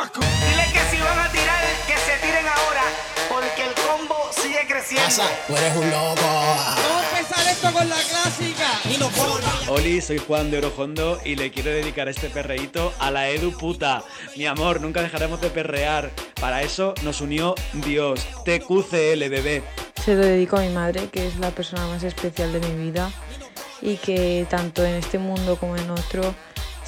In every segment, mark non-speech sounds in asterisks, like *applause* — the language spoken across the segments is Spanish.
Dile que si van a tirar, que se tiren ahora, porque el combo sigue creciendo. Pasa, tú eres un loco. Vamos a empezar esto con la clásica. Y no puedo. Oli, soy Juan de Orojondo y le quiero dedicar este perreíto a la Edu puta. Mi amor, nunca dejaremos de perrear. Para eso nos unió Dios. TQCL, bebé. Se lo dedico a mi madre, que es la persona más especial de mi vida y que tanto en este mundo como en otro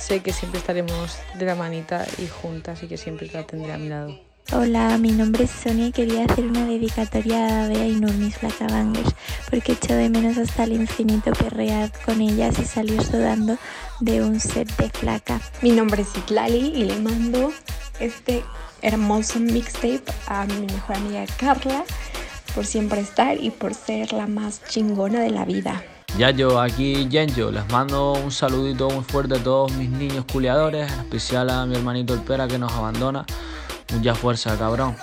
sé que siempre estaremos de la manita y juntas y que siempre la tendré a mi lado. Hola, mi nombre es Sonia y quería hacer una dedicatoria a Bea y Nur, mis flacabangers, porque echo de menos hasta el infinito perrear con ellas y salir sudando de un set de flaca. Mi nombre es Itlali y le mando este hermoso mixtape a mi mejor amiga Carla por siempre estar y por ser la más chingona de la vida. Ya yo, aquí Yenjo, les mando un saludito muy fuerte a todos mis niños culiadores, en especial a mi hermanito el Pera que nos abandona. Mucha fuerza, cabrón.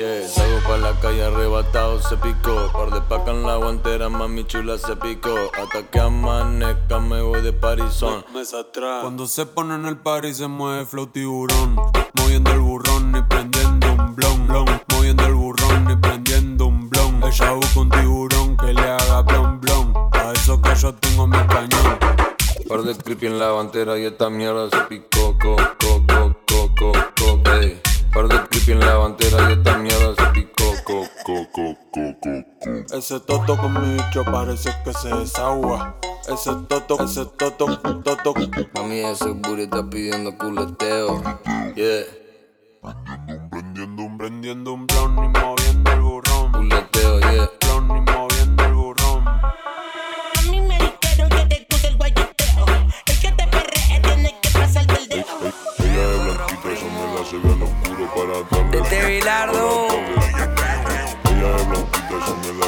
Yeah, salgo pa' la calle arrebatado, se picó. Par de paca en la guantera, mami chula se picó. Hasta que amanezca me voy de parizón. Cuando se pone en el party se mueve flow tiburón. Moviendo el burrón y prendiendo un blon, blon. Moviendo el burrón y prendiendo un blon. Ella busca un tiburón que le haga blon, blon. A eso que yo tengo mi cañón. Par de creepy en la guantera y esta mierda se picó. Co, co, co, co, co, co, ey. Par de creepy en la guantera y esta mierda se picó. Co, co, co, co, co, co. Ese toto con mi bicho parece que se desagua. Ese toto, ese toto, toto. Mami, ese booty está pidiendo culeteo. Yeah, Prendiendo un, prendiendo un blon y moviendo el burrón. culeteo, yeah. Este Bilardo. Ella es blanquita, eso me la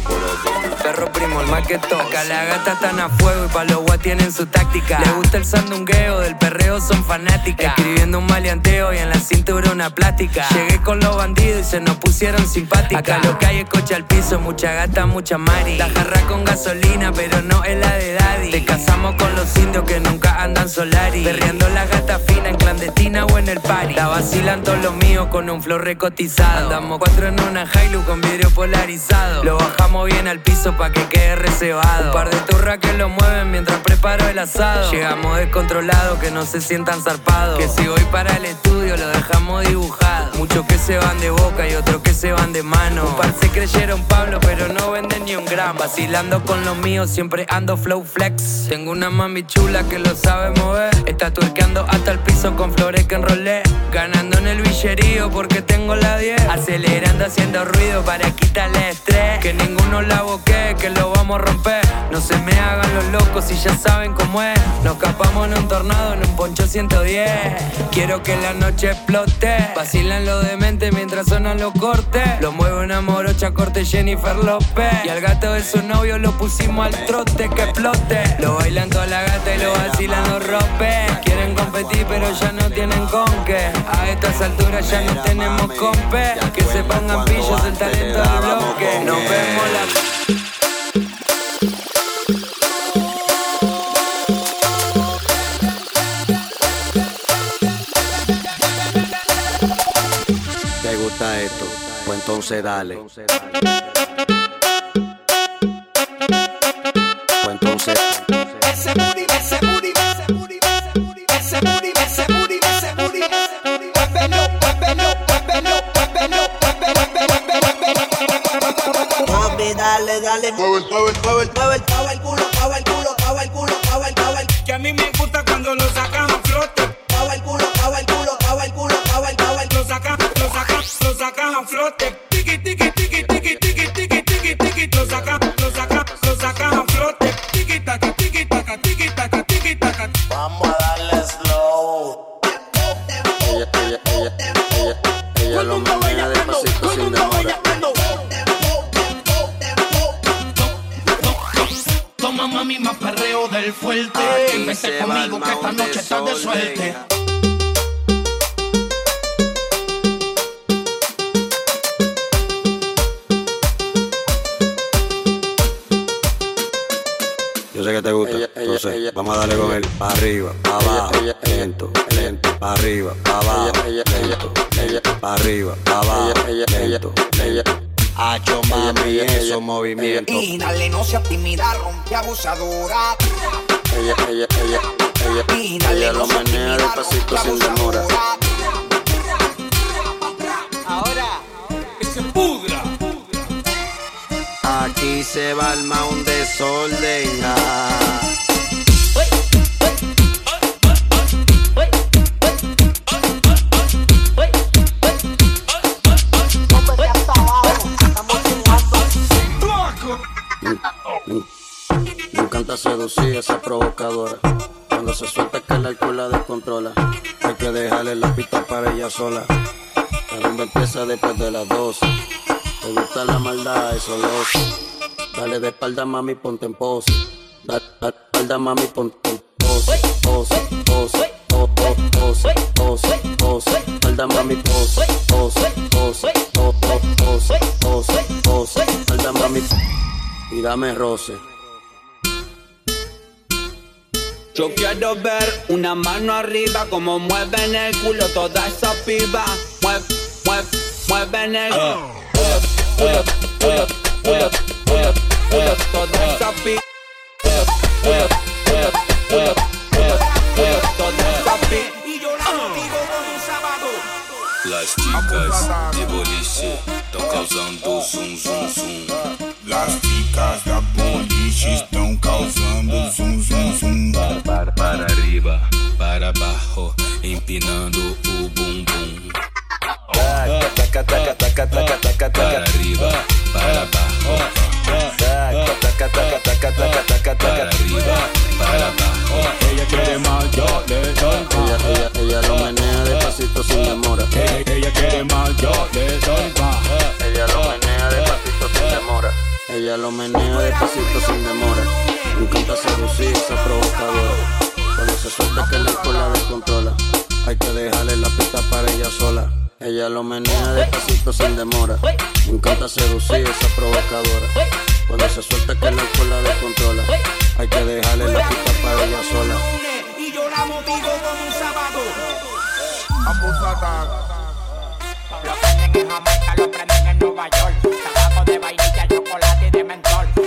para darle. Perro primo, el que toca. La gata están a fuego y pa' los guas tienen su táctica. Le gusta el sandungueo, del perreo son fanáticas. Escribiendo un maleanteo y en la cintura una plástica. Llegué con los bandidos y se nos pusieron simpáticas. Acá lo que hay es coche al piso, mucha gata, mucha mari. La jarra con gasolina, pero no es la de daddy. Te casamos con los indios que nunca andan solari. Perreando la gata fina en clandestina o en el party. La vacilan todos los míos con un flow recotizado. Andamos cuatro en una Hilux con vidrio polarizado. Lo bajamos bien al piso pa' que quede reservado. Un par de turras que lo mueven mientras preparo el asado. Llegamos descontrolados, que no se sientan zarpados. Que si voy para el estudio lo dejamos dibujado. Muchos que se van de boca y otros que se van de mano. Un par se creyeron Pablo, pero no venden ni un gram. Vacilando con los míos, siempre ando flow flex. Tengo una mami chula que lo sabe mover. Está turqueando hasta el piso con flores que enrolé. Ganando en el billerío porque tengo la 10. Acelerando, haciendo ruido para quitarle estrés. Que ninguno la boquee, que lo vamos a romper. No se me hagan los locos si ya saben cómo es. Nos capamos en un tornado, en un poncho 110. Quiero que la noche explote. Vacilan lo demente mientras sonan los cortes. Lo mueve una morocha corte Jennifer López. Y al gato de su novio lo pusimos al trote que explote. Lo bailan toda la gata y lo vacilan los. Quieren competir pero ya no tienen con qué. A estas alturas ya no tenemos compe. Que se pongan pillos el talento del bloque. Nos vemos la. ¿Te gusta esto? Pues entonces dale. Dale, dale. Mueve, mueve, mueve, mueve, mueve el culo, mueve el culo, mueve el culo, mueve el, mueve el. Que a mí me gusta cuando lo sacan a flote. Mueve el culo, mueve el culo, mueve el culo, mueve el, mueve el. Lo sacan, lo sacan, lo sacan a flote. Toma mami más perreo del fuerte. Aquí conmigo que esta noche estás de suerte. Yo sé que te gusta, entonces vamos a darle con él para arriba, para abajo, lento, lento, para arriba, para abajo, lento, lento, para arriba, para abajo, lento, lento. Hacho mami, esos movimientos. Y dale, no seas tímida, rompe abusadora. Ella, ella, ella, ella. Ella lo menea despacito sin demora. Ahora, que se pudra. Aquí se va al un desorden. Ah. Me encanta seducir a esa provocadora. Cuando se suelta que el alcohol la descontrola. Hay que dejarle la pista para ella sola. La rumba empieza después de las 12. Te gusta la maldad, eso lo. Dale de espalda, mami, ponte en pose. Dale de espalda, mami, ponte en pose. Pose, pose, pose, pose, pose, pose. Espalda, mami, pose, pose, pose, pose, pose, pose, pose. Espalda, mami, y dame roce. Yo quiero ver una mano arriba como mueven el culo toda esa piba. Mueve, mueve, mueven el culo, culo, culo, culo, culo, toda esa piba. Culo, culo, culo, culo, culo, toda esa piba. Y yo la motivo con un sábado. Las chicas de boliche estão causando zum zum zum. Las chicas da boliche estão causando zum zum zum. Para, para arriba, para abajo, empinando o bumbum. Taca, taca, taca, taca, taca, Para arriba, para abajo. Taca, taca, taca, taca, taca, Para arriba, para abajo. Ella quiere más, yo le doy Ella, Ella lo menea despacito sin demora. Me encanta seducir esa provocadora. Cuando se suelta que el alcohol la descontrola. Hay que dejarle la pista para ella sola. Ella lo menea despacito sin demora. Me encanta seducir esa provocadora. Cuando se suelta que el alcohol la descontrola. Hay que dejarle la pista para ella sola. Y yo la motivo con un sábado. Lo prenden en Jamaica, lo prenden en Nueva York. experimental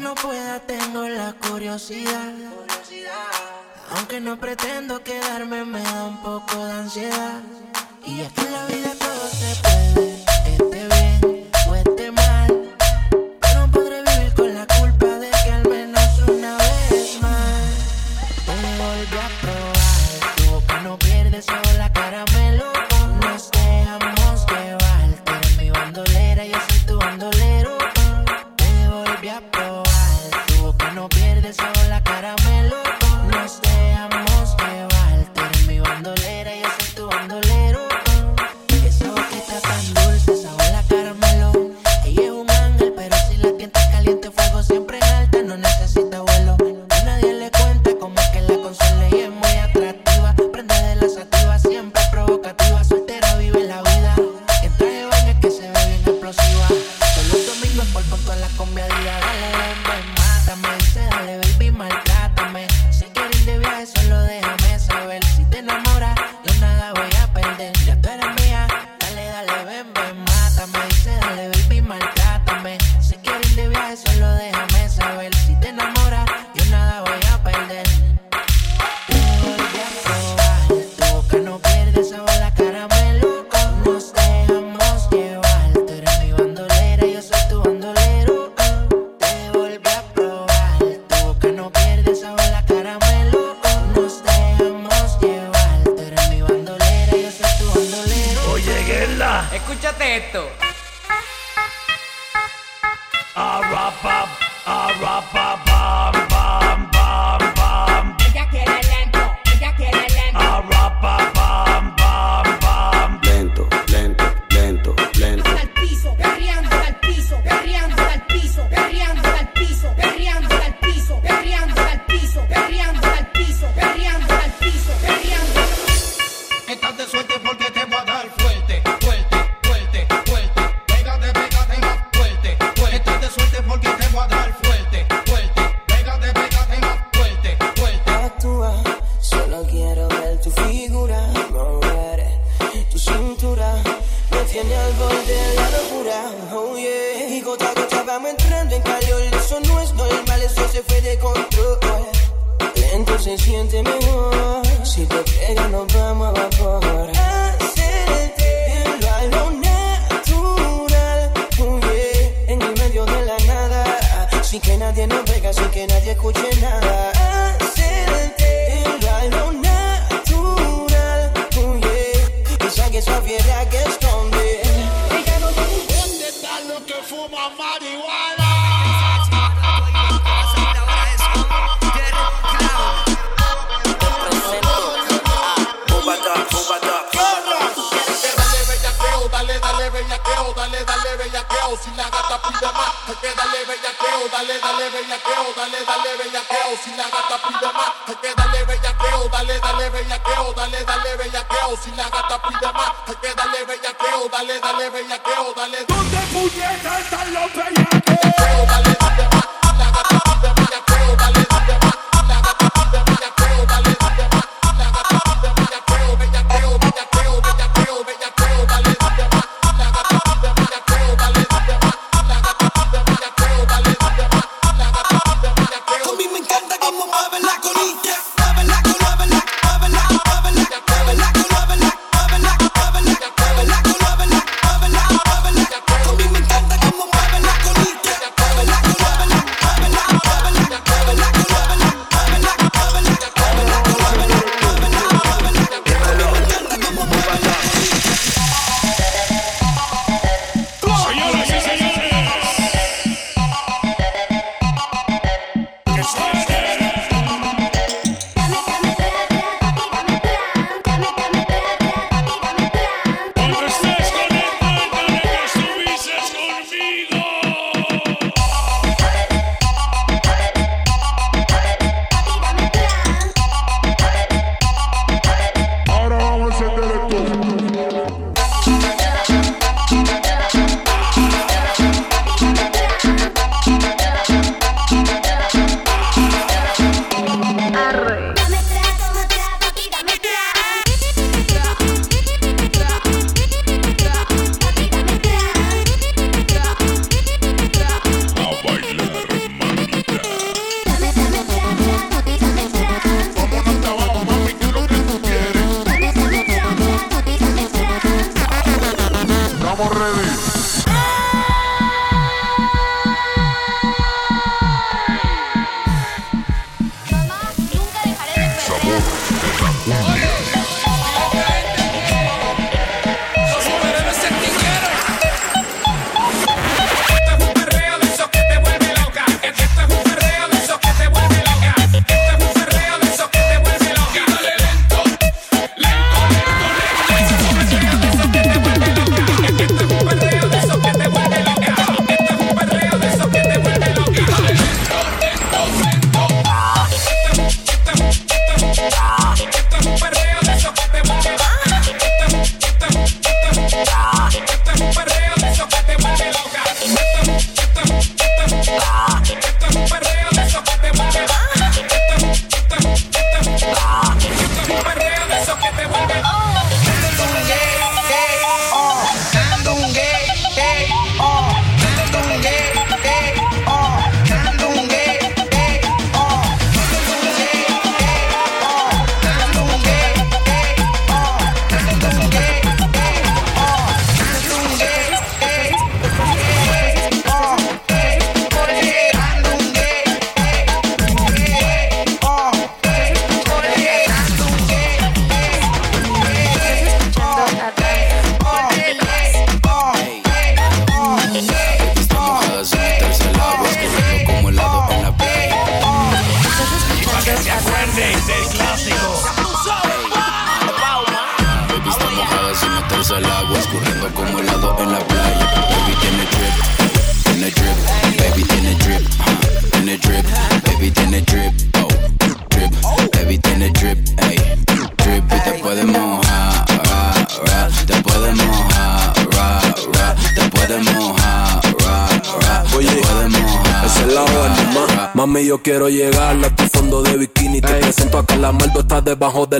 no pueda, tengo la curiosidad. Aunque no pretendo quedarme, me da un poco de ansiedad. Y es que en la vida todo se puede, Escúchate dale bellaqueo, dale, dale bellaqueo. Si la gata pide más, hay que dale bellaqueo, dale, dale bellaqueo, dale, dale bellaqueo. Si la gata pide más, hay que dale bellaqueo, dale, dale bellaqueo, dale, dale bellaqueo. Si la gata pide más, hay que dale bellaqueo, dale, dale bellaqueo, dale. ¿Dónde puñetas están los bellaqueos?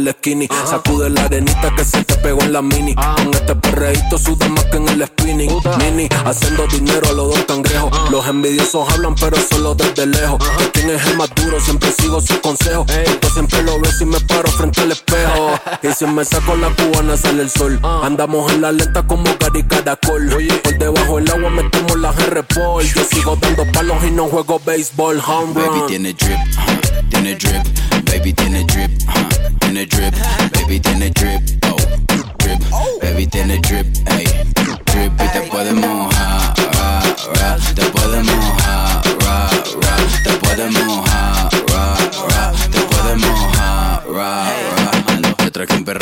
Del skinny. Sacude la arenita que se te pegó en la mini. Con este perreíto suda más que en el spinning. Mini, haciendo dinero a los dos cangrejos. Los envidiosos hablan, pero solo desde lejos. ¿Quién es el más duro? Siempre sigo sus consejos. Yo siempre lo veo si me paro frente al espejo. *laughs* Y si me saco la cubana sale el sol. Andamos en la lenta como Gary Caracol. Por debajo del agua metemos la R-Pol. Yo sigo dando palos y no juego béisbol. Home Baby tiene drip, tiene drip, baby tiene drip, uh, tiene drip, baby tiene drip, oh, drip, baby tiene drip, ey, drip. Y te puede mojar, ra, ra, te puede mojar, ra, ra, te puede mojar, ra, ra, te puede mojar, ra, ra. Traje un perro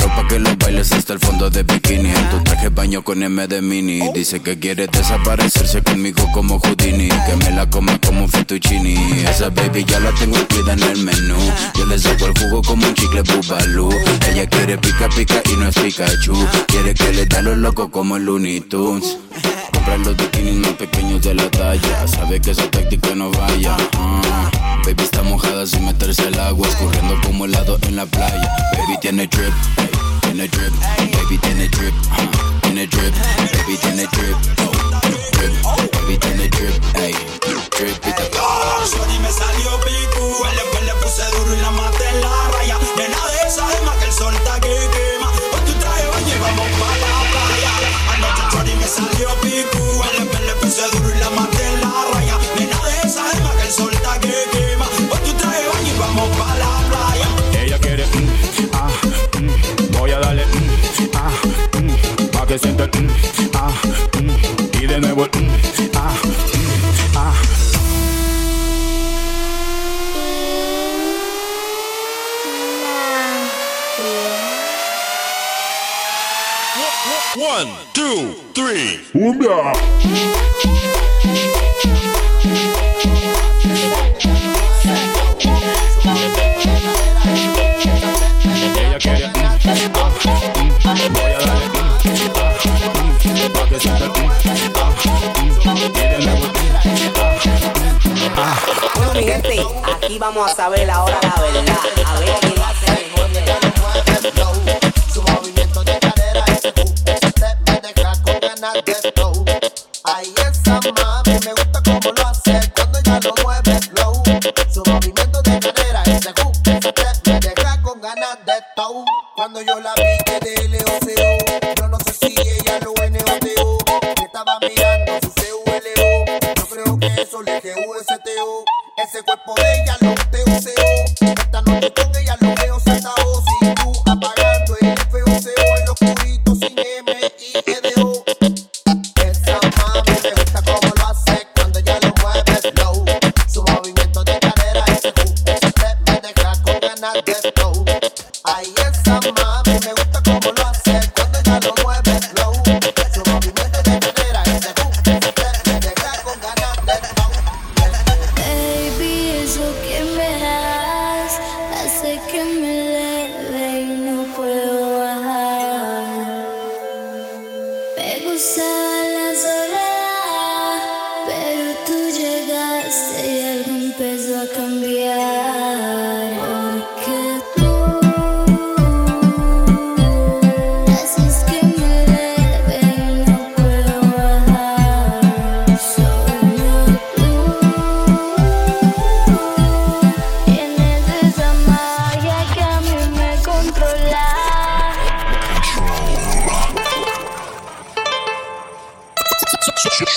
hasta el fondo de bikini. En tu traje baño con M de mini. Dice que quiere desaparecerse conmigo como Houdini. Que me la coma como fettuccini Esa baby ya la tengo incluida en el menú. Yo le saco el jugo como un chicle bubalú Ella quiere pica pica y no es Pikachu. Quiere que le dé a los locos como el Looney Tunes. Compra los bikinis más pequeños de la talla. Sabe que esa táctica no vaya ah. Baby está mojada sin meterse al agua. Escurriendo como helado en la playa. Baby tiene drip, ey, tiene drip Baby tiene drip, ah, tiene drip Baby tiene drip, oh, drip Baby drip, ey, drip Sorry, me salió picu. El después le puse duro y la maté en la raya. Nena de esa gema que el sol está que quema. Con tu traje y pa' la. Anoche me salió picu. El después le puse mm, pa' el, mm, ah, mm, y de nuevo, el, mm, ah, mm, ah. One, two, three. Ella ah, ah. Bueno, mi gente, aquí vamos a saber ahora la verdad. A ver quién hace mejor de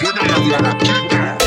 Suena la guaraquita.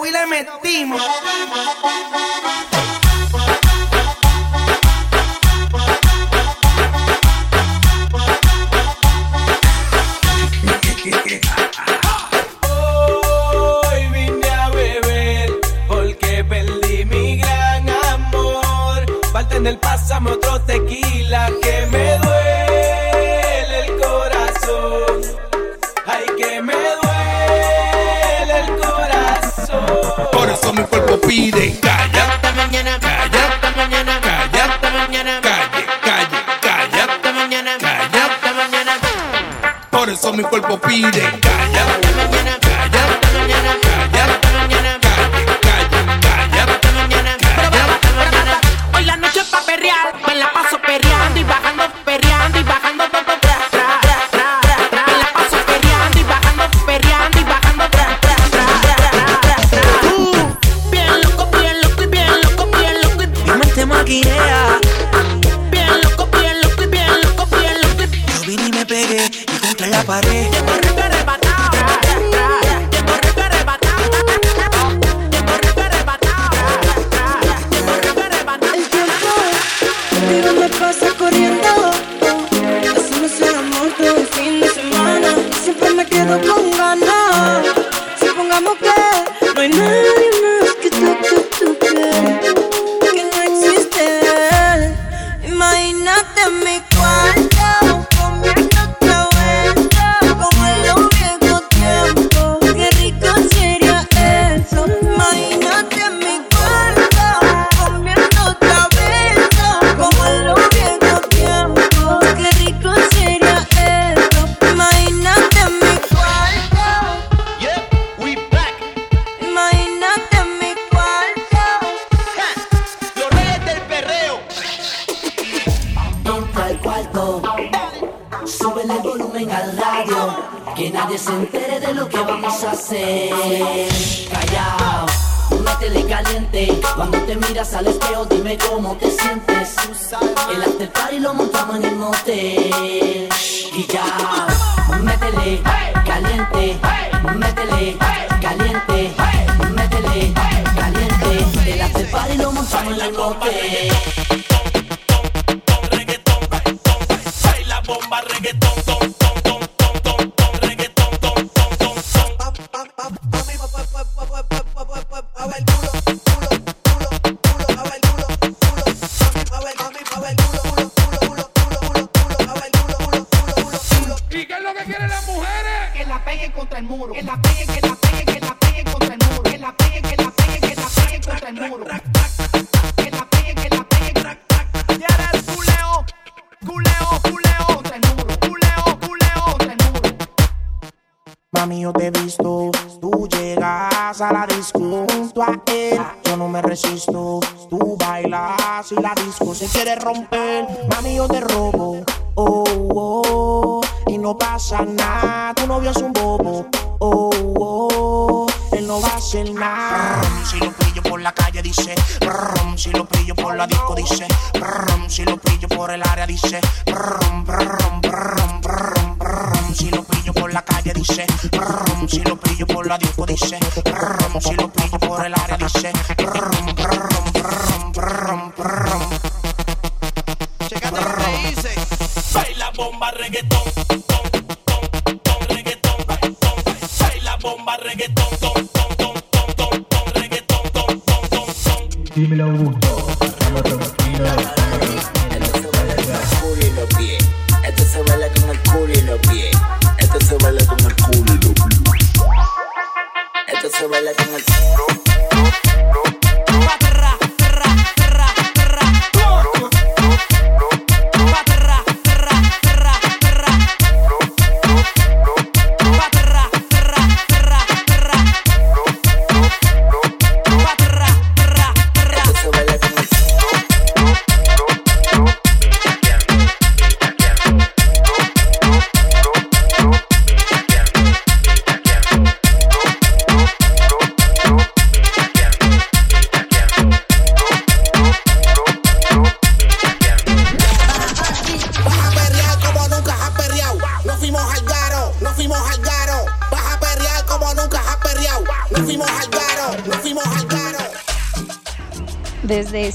Y le metimos. Pide. Calla, mañana, calla, mañana, calla, mañana, calle, calle, calla, mañana, calla, mañana. Por eso mi cuerpo pide. Calla, el muro. Que la peguen, que la peguen. Y ahora el culeo, culeo, culeo. Contra el muro. Culeo, culeo. Contra el muro. Mami, yo te he visto, tú llegas a la disco junto a él. Yo no me resisto, tú bailas y la disco se quiere romper. Mami, yo te robo, oh, oh, y no pasa nada. Tu novio es un bobo, oh, oh, él no va a hacer nada. Si lo la calle, dice, brum, si lo pillo por la disco, dice, brum, si lo pillo por el área, dice, brum, brum, brum, brum, brum, si lo pillo por la calle, dice, brum, si lo pillo por la disco, dice, brum, si lo pillo por el área, dice, brum, brum, brum, brum, brum. Baila bomba reggaetón, ton, ton, ton, reggaetón, ton. Baila bomba reggaetón, Dímelo, Augusto. Estamos tranquilos. pies. Esto se baila con el culo y los pies. Esto se baila con el culo y los pies. Esto se baila con el culo.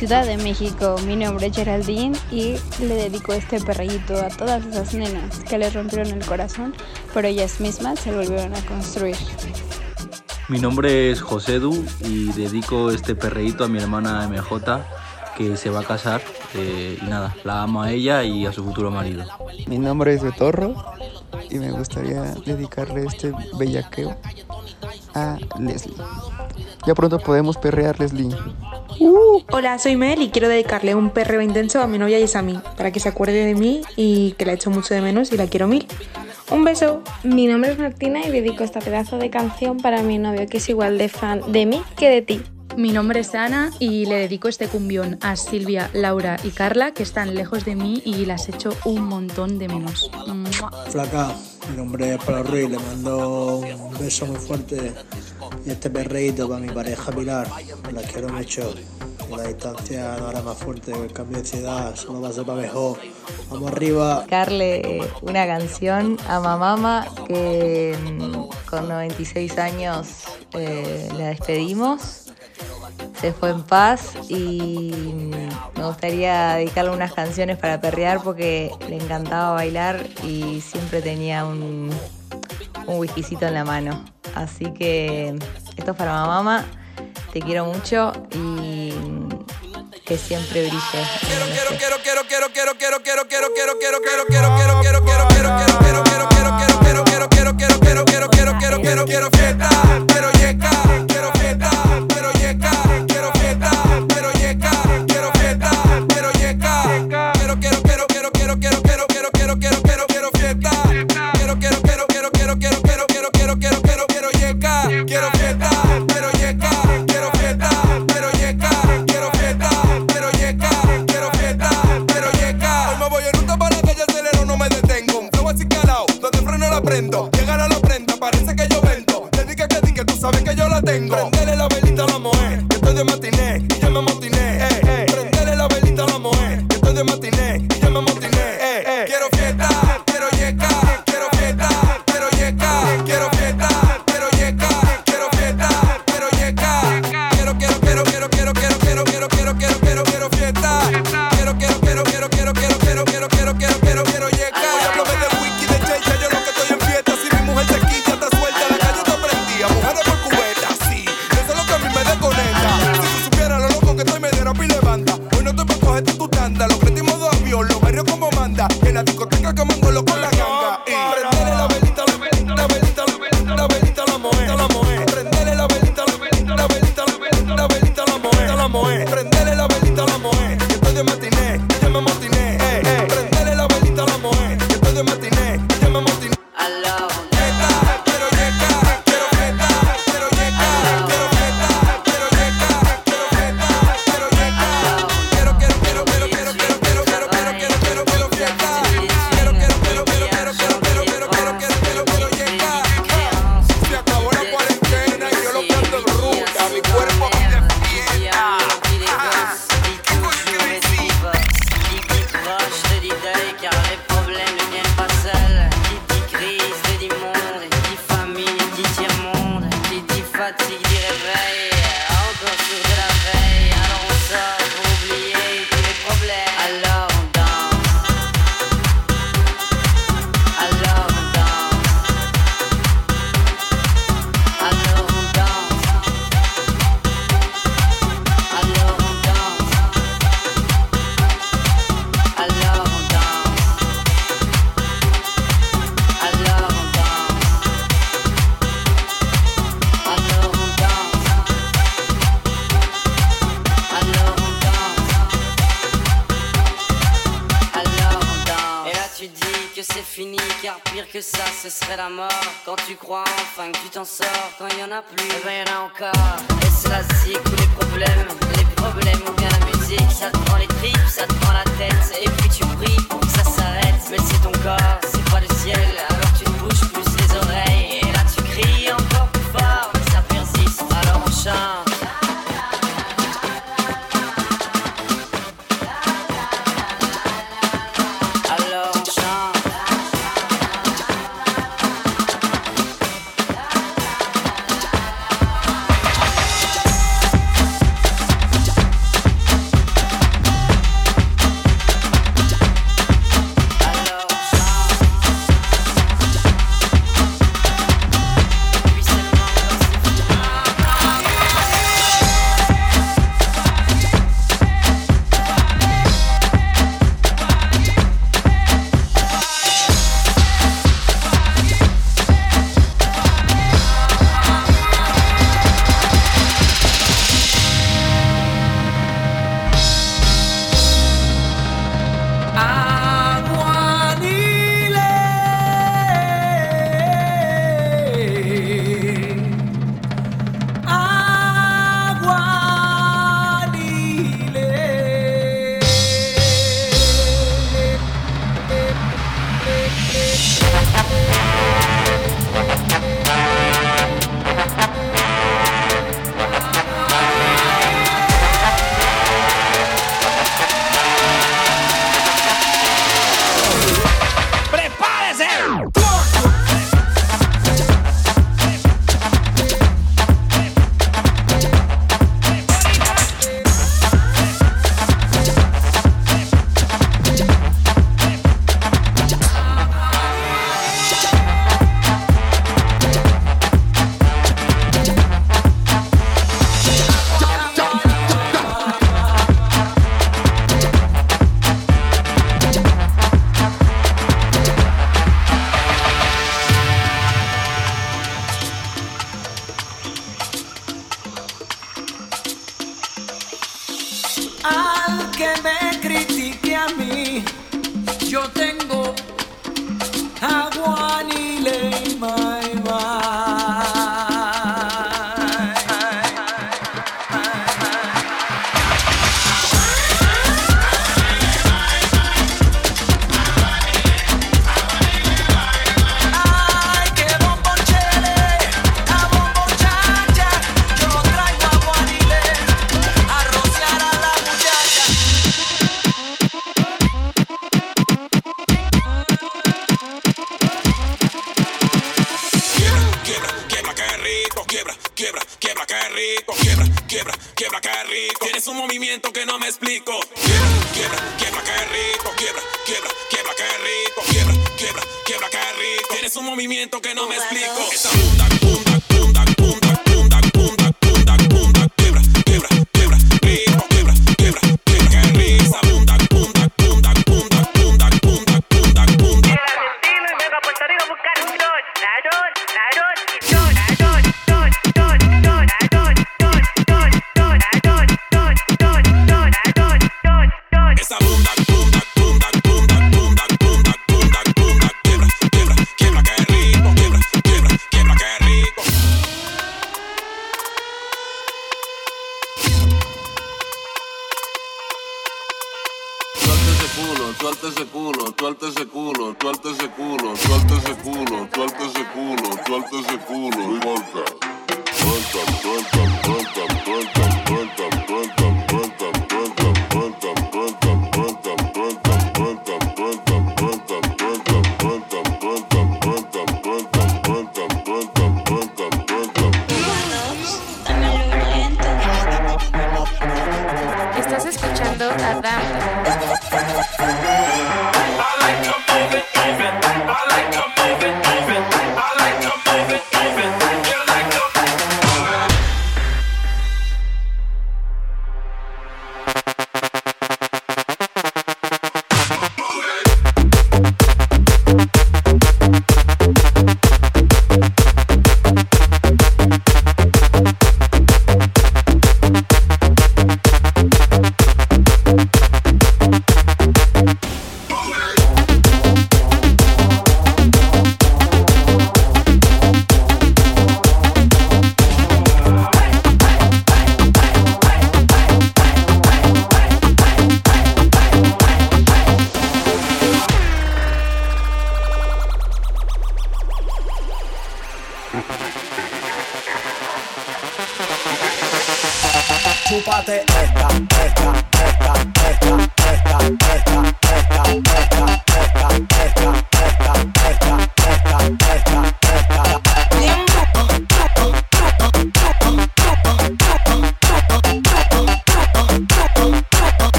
Ciudad de México, mi nombre es Geraldine y le dedico este perreíto a todas esas nenas que les rompieron el corazón, pero ellas mismas se volvieron a construir. Mi nombre es José Du y dedico este perreíto a mi hermana MJ que se va a casar eh, y nada, la amo a ella y a su futuro marido. Mi nombre es Betorro y me gustaría dedicarle este bellaqueo a Leslie. Ya pronto podemos perrear, Leslie. Hola, soy Mel y quiero dedicarle un perreo intenso a mi novia Yesami para que se acuerde de mí y que la echo mucho de menos y la quiero mil. Un beso. Mi nombre es Martina y dedico esta pedazo de canción para mi novio que es igual de fan de mí que de ti. Mi nombre es Ana y le dedico este cumbión a Silvia, Laura y Carla que están lejos de mí y las echo un montón de menos. ¡Mua! Flaca, mi nombre es Pablo Ruiz, le mando un beso muy fuerte y este perreíto para mi pareja Pilar, que la quiero mucho. La distancia no hará más fuerte, el cambio de ciudad solo va a ser para mejor. Vamos arriba. dedicarle una canción a mamama que mm, con 96 años eh, la despedimos. Se fue en paz y mm, me gustaría dedicarle unas canciones para perrear porque le encantaba bailar y siempre tenía un, un whiskycito en la mano. Así que esto es para mamá, te quiero mucho y mm, que siempre brille. quiero quiero fiesta, quiero yeca, quiero fiesta, solo con la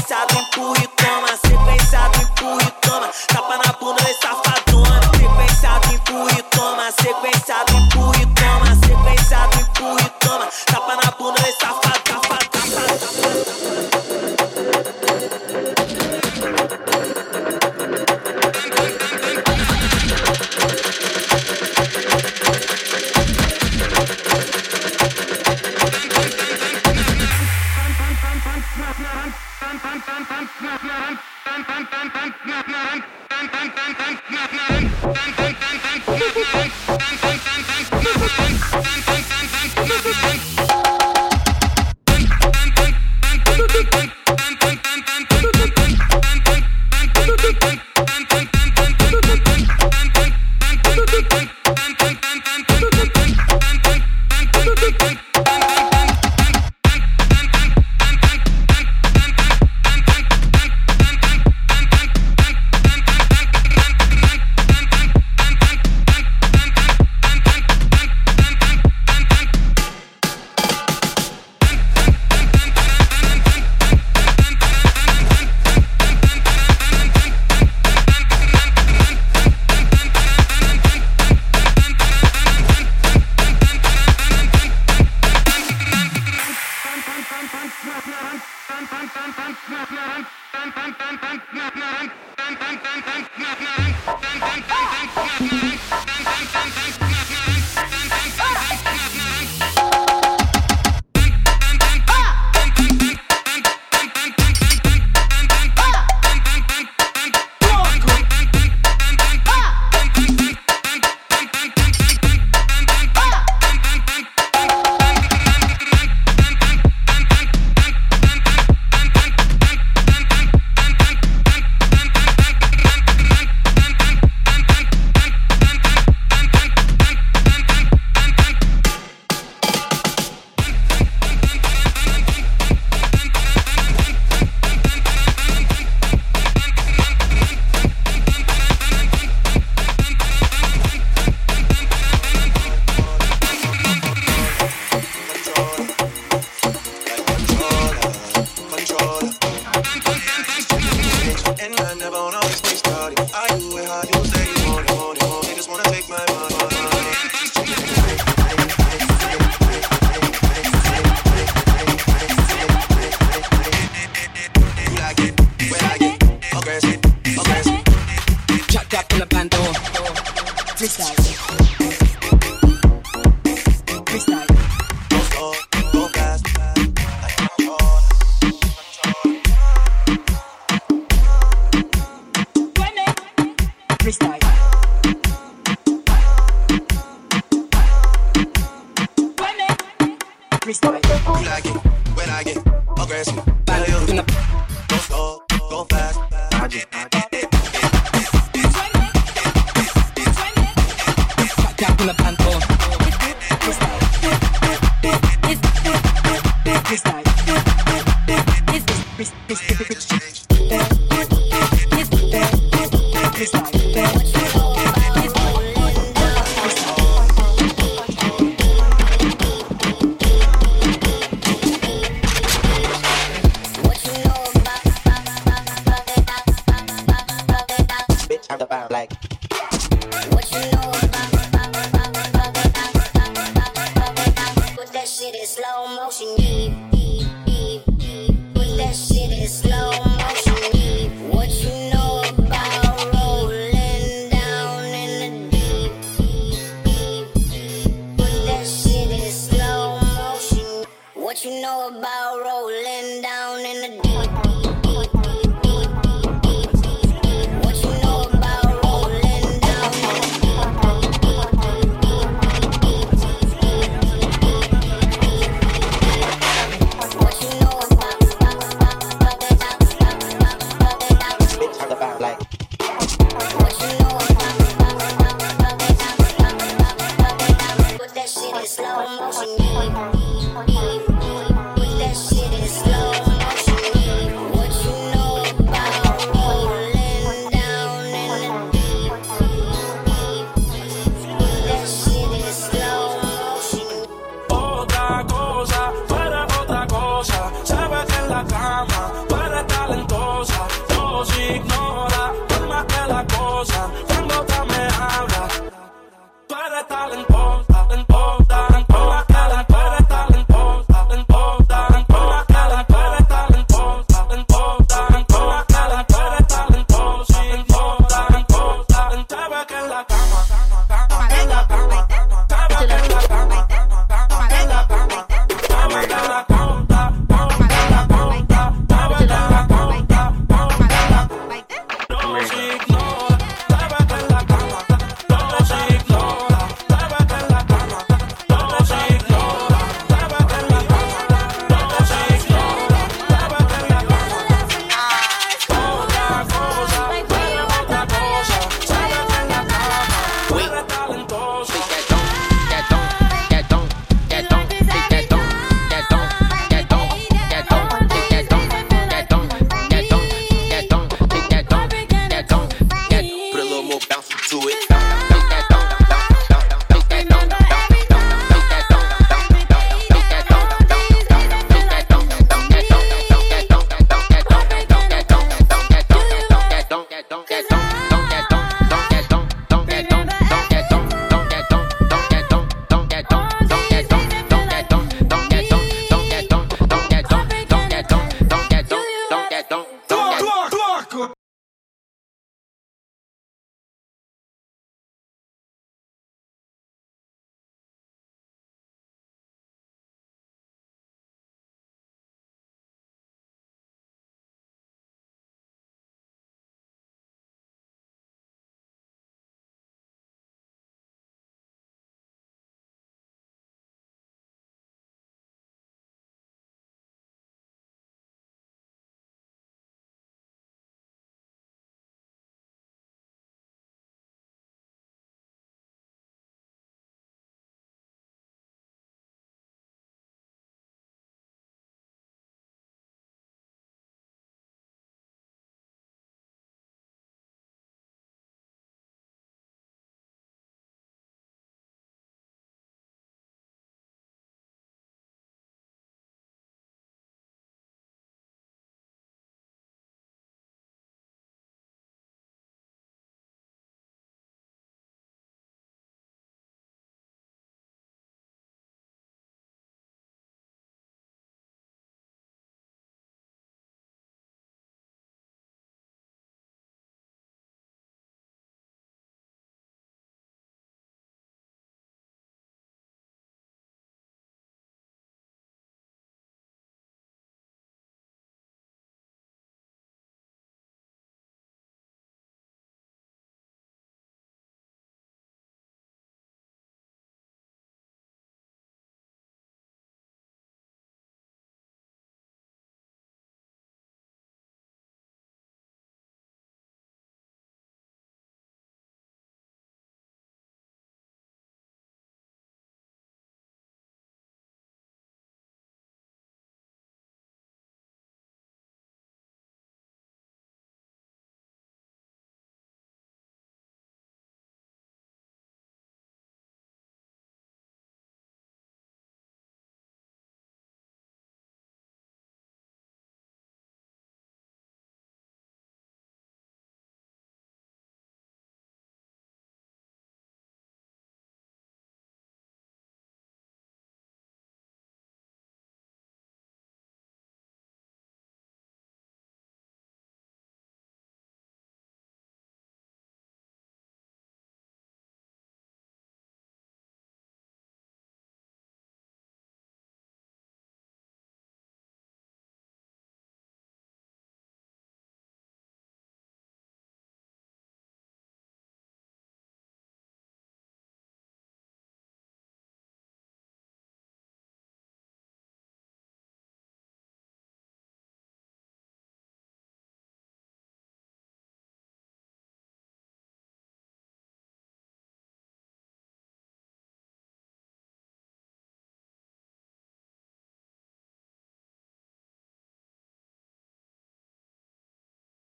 sequência pensado empurra e toma, sequência do empurra e toma, tapa na bunda é e safadona, sequência do empurra e toma, sequência do empurra